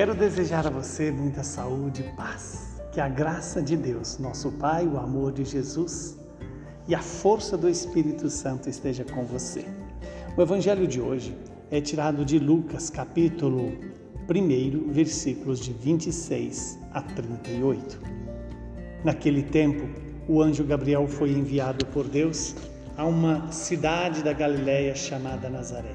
Quero desejar a você muita saúde e paz. Que a graça de Deus, nosso Pai, o amor de Jesus e a força do Espírito Santo esteja com você. O evangelho de hoje é tirado de Lucas, capítulo 1, versículos de 26 a 38. Naquele tempo, o anjo Gabriel foi enviado por Deus a uma cidade da Galiléia chamada Nazaré,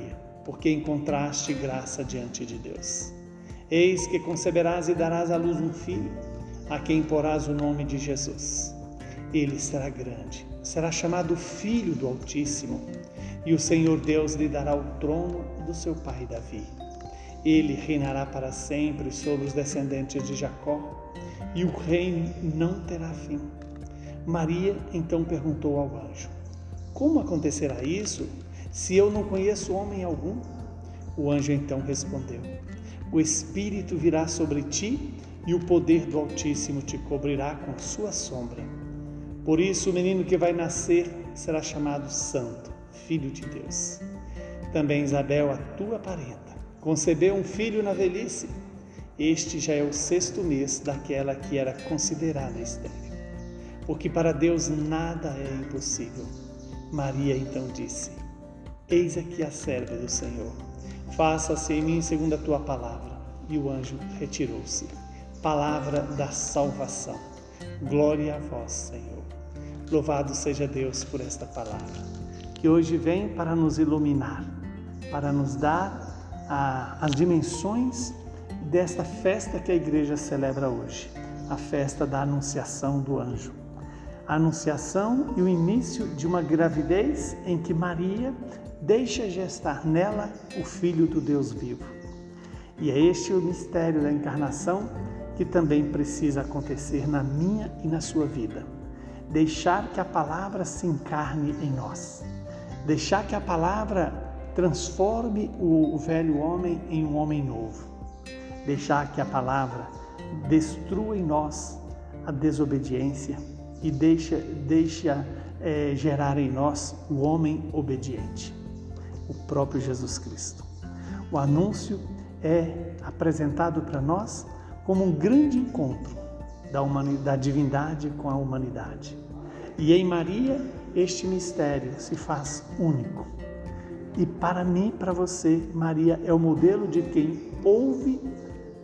porque encontraste graça diante de Deus. Eis que conceberás e darás à luz um filho, a quem porás o nome de Jesus. Ele será grande, será chamado Filho do Altíssimo, e o Senhor Deus lhe dará o trono do seu pai Davi. Ele reinará para sempre sobre os descendentes de Jacó, e o reino não terá fim. Maria então perguntou ao anjo: Como acontecerá isso se eu não conheço homem algum? O anjo então respondeu: O Espírito virá sobre ti e o poder do Altíssimo te cobrirá com sua sombra. Por isso, o menino que vai nascer será chamado Santo, Filho de Deus. Também Isabel, a tua parenta, concebeu um filho na velhice. Este já é o sexto mês daquela que era considerada estéril porque para Deus nada é impossível. Maria então disse: Eis aqui a serva do Senhor. Faça-se em mim segundo a tua palavra. E o anjo retirou-se. Palavra da salvação. Glória a vós, Senhor. Louvado seja Deus por esta palavra, que hoje vem para nos iluminar, para nos dar a, as dimensões desta festa que a igreja celebra hoje, a festa da Anunciação do Anjo a anunciação e o início de uma gravidez em que Maria deixa gestar nela o Filho do Deus vivo. E é este o mistério da encarnação que também precisa acontecer na minha e na sua vida. Deixar que a palavra se encarne em nós. Deixar que a palavra transforme o velho homem em um homem novo. Deixar que a palavra destrua em nós a desobediência, e deixa, deixa é, gerar em nós o homem obediente, o próprio Jesus Cristo. O anúncio é apresentado para nós como um grande encontro da, da divindade com a humanidade. E em Maria, este mistério se faz único. E para mim, para você, Maria é o modelo de quem ouve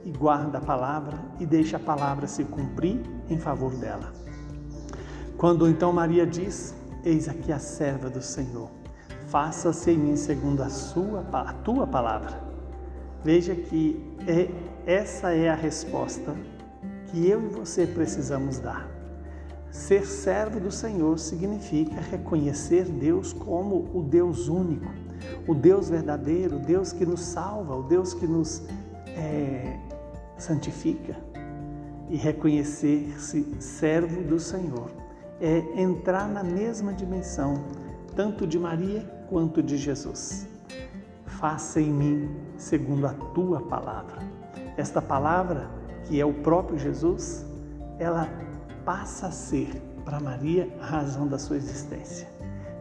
e guarda a palavra e deixa a palavra se cumprir em favor dela. Quando então Maria diz: Eis aqui a serva do Senhor, faça-se em mim segundo a sua a tua palavra. Veja que é, essa é a resposta que eu e você precisamos dar. Ser servo do Senhor significa reconhecer Deus como o Deus único, o Deus verdadeiro, o Deus que nos salva, o Deus que nos é, santifica e reconhecer-se servo do Senhor é entrar na mesma dimensão, tanto de Maria quanto de Jesus. Faça em mim segundo a tua palavra. Esta palavra, que é o próprio Jesus, ela passa a ser para Maria a razão da sua existência.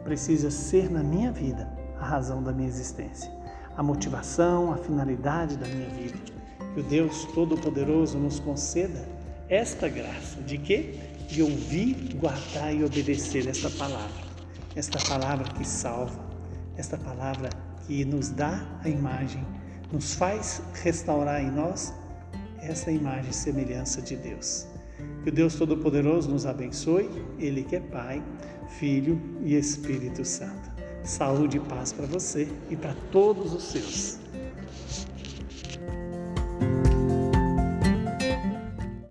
Precisa ser na minha vida a razão da minha existência, a motivação, a finalidade da minha vida. Que o Deus Todo-Poderoso nos conceda esta graça de que de ouvir, guardar e obedecer esta palavra. Esta palavra que salva, esta palavra que nos dá a imagem, nos faz restaurar em nós essa imagem e semelhança de Deus. Que o Deus Todo-Poderoso nos abençoe, Ele que é Pai, Filho e Espírito Santo. Saúde e paz para você e para todos os seus.